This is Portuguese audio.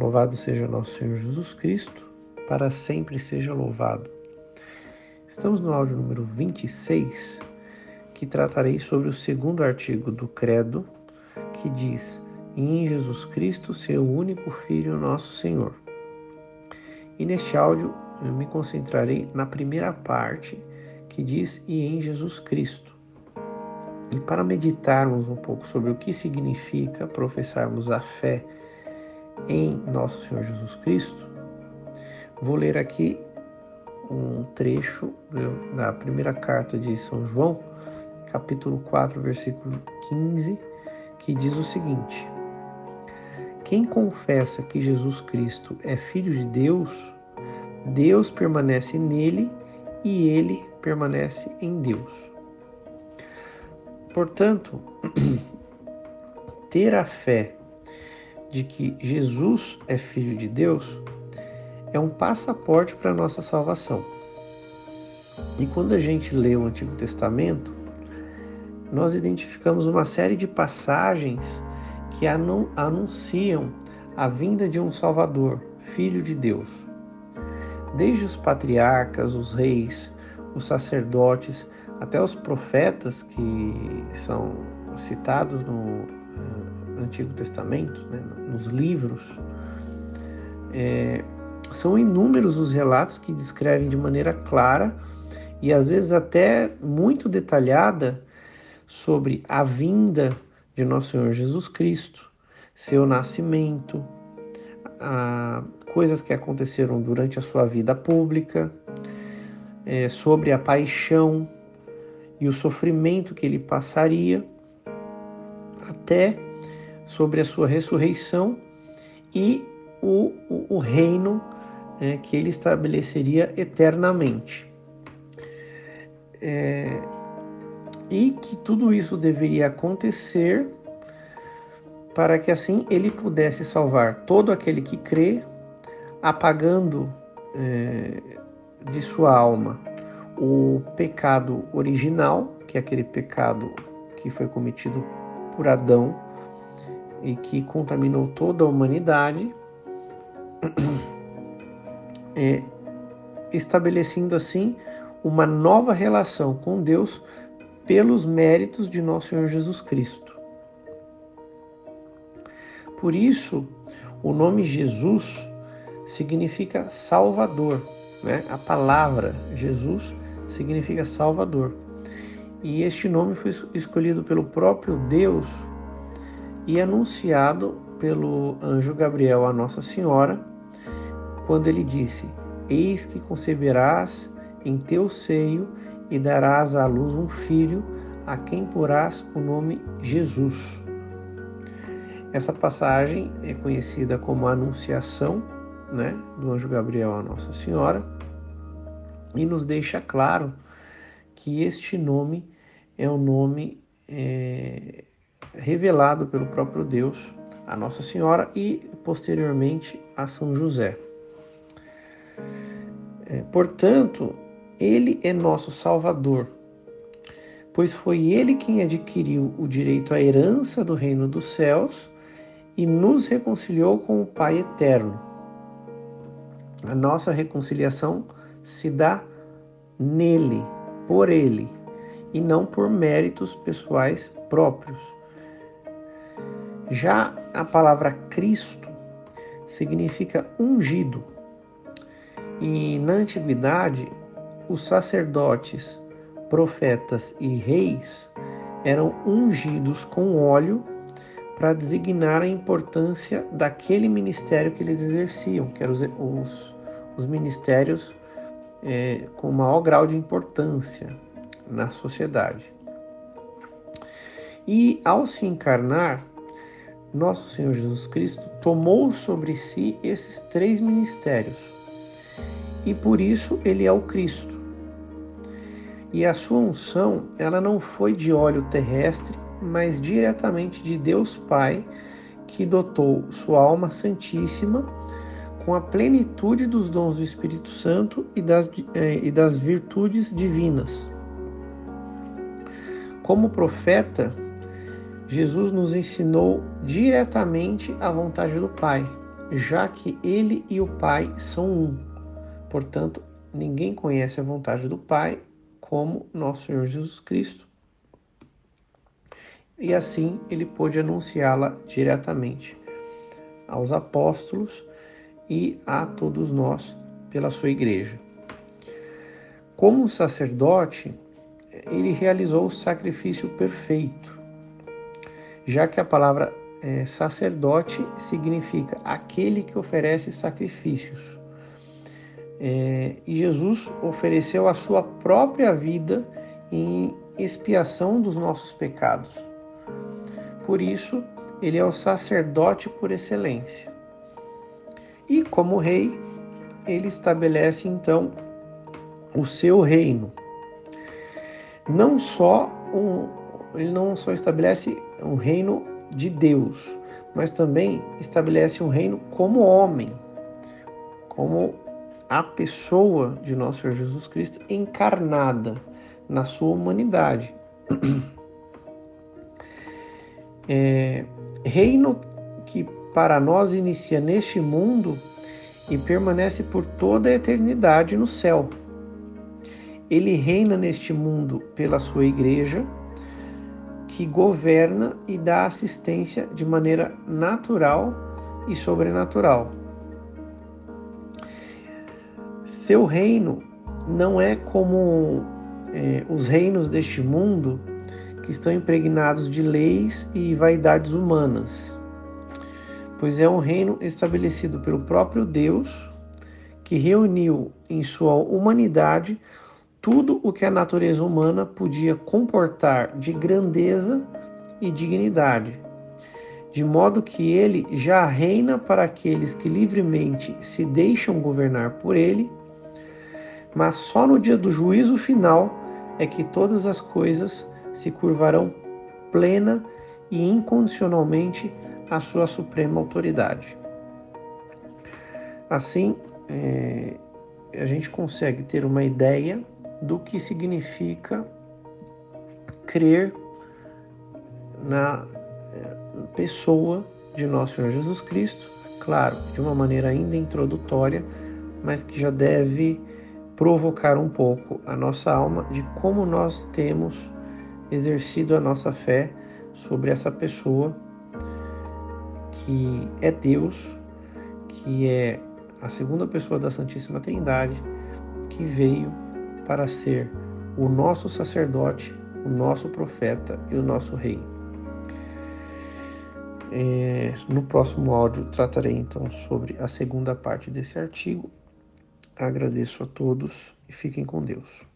Louvado seja nosso Senhor Jesus Cristo, para sempre seja louvado. Estamos no áudio número 26, que tratarei sobre o segundo artigo do Credo, que diz: em Jesus Cristo, seu único Filho, nosso Senhor. E neste áudio eu me concentrarei na primeira parte, que diz: E em Jesus Cristo. E para meditarmos um pouco sobre o que significa professarmos a fé em nosso Senhor Jesus Cristo, vou ler aqui um trecho da primeira carta de São João, capítulo 4, versículo 15, que diz o seguinte: Quem confessa que Jesus Cristo é Filho de Deus, Deus permanece nele e ele permanece em Deus. Portanto, ter a fé de que Jesus é Filho de Deus é um passaporte para a nossa salvação. E quando a gente lê o Antigo Testamento, nós identificamos uma série de passagens que anunciam a vinda de um Salvador, Filho de Deus. Desde os patriarcas, os reis, os sacerdotes, até os profetas que são citados no Antigo Testamento, né, nos livros, é, são inúmeros os relatos que descrevem de maneira clara e às vezes até muito detalhada sobre a vinda de nosso Senhor Jesus Cristo, seu nascimento, a, coisas que aconteceram durante a sua vida pública, é, sobre a paixão e o sofrimento que ele passaria, até sobre a sua ressurreição e o, o, o reino é, que ele estabeleceria eternamente. É, e que tudo isso deveria acontecer para que assim ele pudesse salvar todo aquele que crê, apagando é, de sua alma o pecado original, que é aquele pecado que foi cometido por Adão e que contaminou toda a humanidade, é, estabelecendo assim uma nova relação com Deus pelos méritos de nosso Senhor Jesus Cristo. Por isso, o nome Jesus significa Salvador, né? A palavra Jesus significa Salvador. E este nome foi escolhido pelo próprio Deus e anunciado pelo anjo Gabriel a Nossa Senhora, quando ele disse: Eis que conceberás em teu seio e darás à luz um filho, a quem porás o nome Jesus. Essa passagem é conhecida como a Anunciação né, do anjo Gabriel a Nossa Senhora e nos deixa claro que este nome é o nome é, revelado pelo próprio Deus a Nossa Senhora e posteriormente a São José. É, portanto, ele é nosso Salvador, pois foi ele quem adquiriu o direito à herança do reino dos céus e nos reconciliou com o Pai eterno. A nossa reconciliação se dá nele, por ele, e não por méritos pessoais próprios. Já a palavra Cristo significa ungido. E na antiguidade, os sacerdotes, profetas e reis eram ungidos com óleo para designar a importância daquele ministério que eles exerciam, que eram os, os, os ministérios é, com maior grau de importância na sociedade. E ao se encarnar, nosso Senhor Jesus Cristo tomou sobre si esses três ministérios. E por isso ele é o Cristo. E a sua unção, ela não foi de óleo terrestre, mas diretamente de Deus Pai, que dotou sua alma santíssima com a plenitude dos dons do Espírito Santo e das, eh, e das virtudes divinas. Como profeta, Jesus nos ensinou diretamente a vontade do Pai, já que ele e o Pai são um. Portanto, ninguém conhece a vontade do Pai como nosso Senhor Jesus Cristo. E assim ele pôde anunciá-la diretamente aos apóstolos e a todos nós pela sua igreja. Como sacerdote, ele realizou o sacrifício perfeito, já que a palavra é, sacerdote significa aquele que oferece sacrifícios. É, e Jesus ofereceu a sua própria vida em expiação dos nossos pecados. Por isso, ele é o sacerdote por excelência. E como rei, ele estabelece então o seu reino. Não só um, ele não só estabelece um reino de Deus, mas também estabelece um reino como homem, como a pessoa de nosso Senhor Jesus Cristo encarnada na sua humanidade. É, reino que para nós inicia neste mundo e permanece por toda a eternidade no céu. Ele reina neste mundo pela sua igreja que governa e dá assistência de maneira natural e sobrenatural. Seu reino não é como é, os reinos deste mundo que estão impregnados de leis e vaidades humanas, pois é um reino estabelecido pelo próprio Deus que reuniu em sua humanidade tudo o que a natureza humana podia comportar de grandeza e dignidade, de modo que ele já reina para aqueles que livremente se deixam governar por ele, mas só no dia do juízo final é que todas as coisas se curvarão plena e incondicionalmente à sua suprema autoridade. Assim, é, a gente consegue ter uma ideia do que significa crer na eh, pessoa de nosso Senhor Jesus Cristo, claro, de uma maneira ainda introdutória, mas que já deve provocar um pouco a nossa alma de como nós temos exercido a nossa fé sobre essa pessoa que é Deus, que é a segunda pessoa da Santíssima Trindade, que veio para ser o nosso sacerdote, o nosso profeta e o nosso rei. É, no próximo áudio tratarei então sobre a segunda parte desse artigo. Agradeço a todos e fiquem com Deus.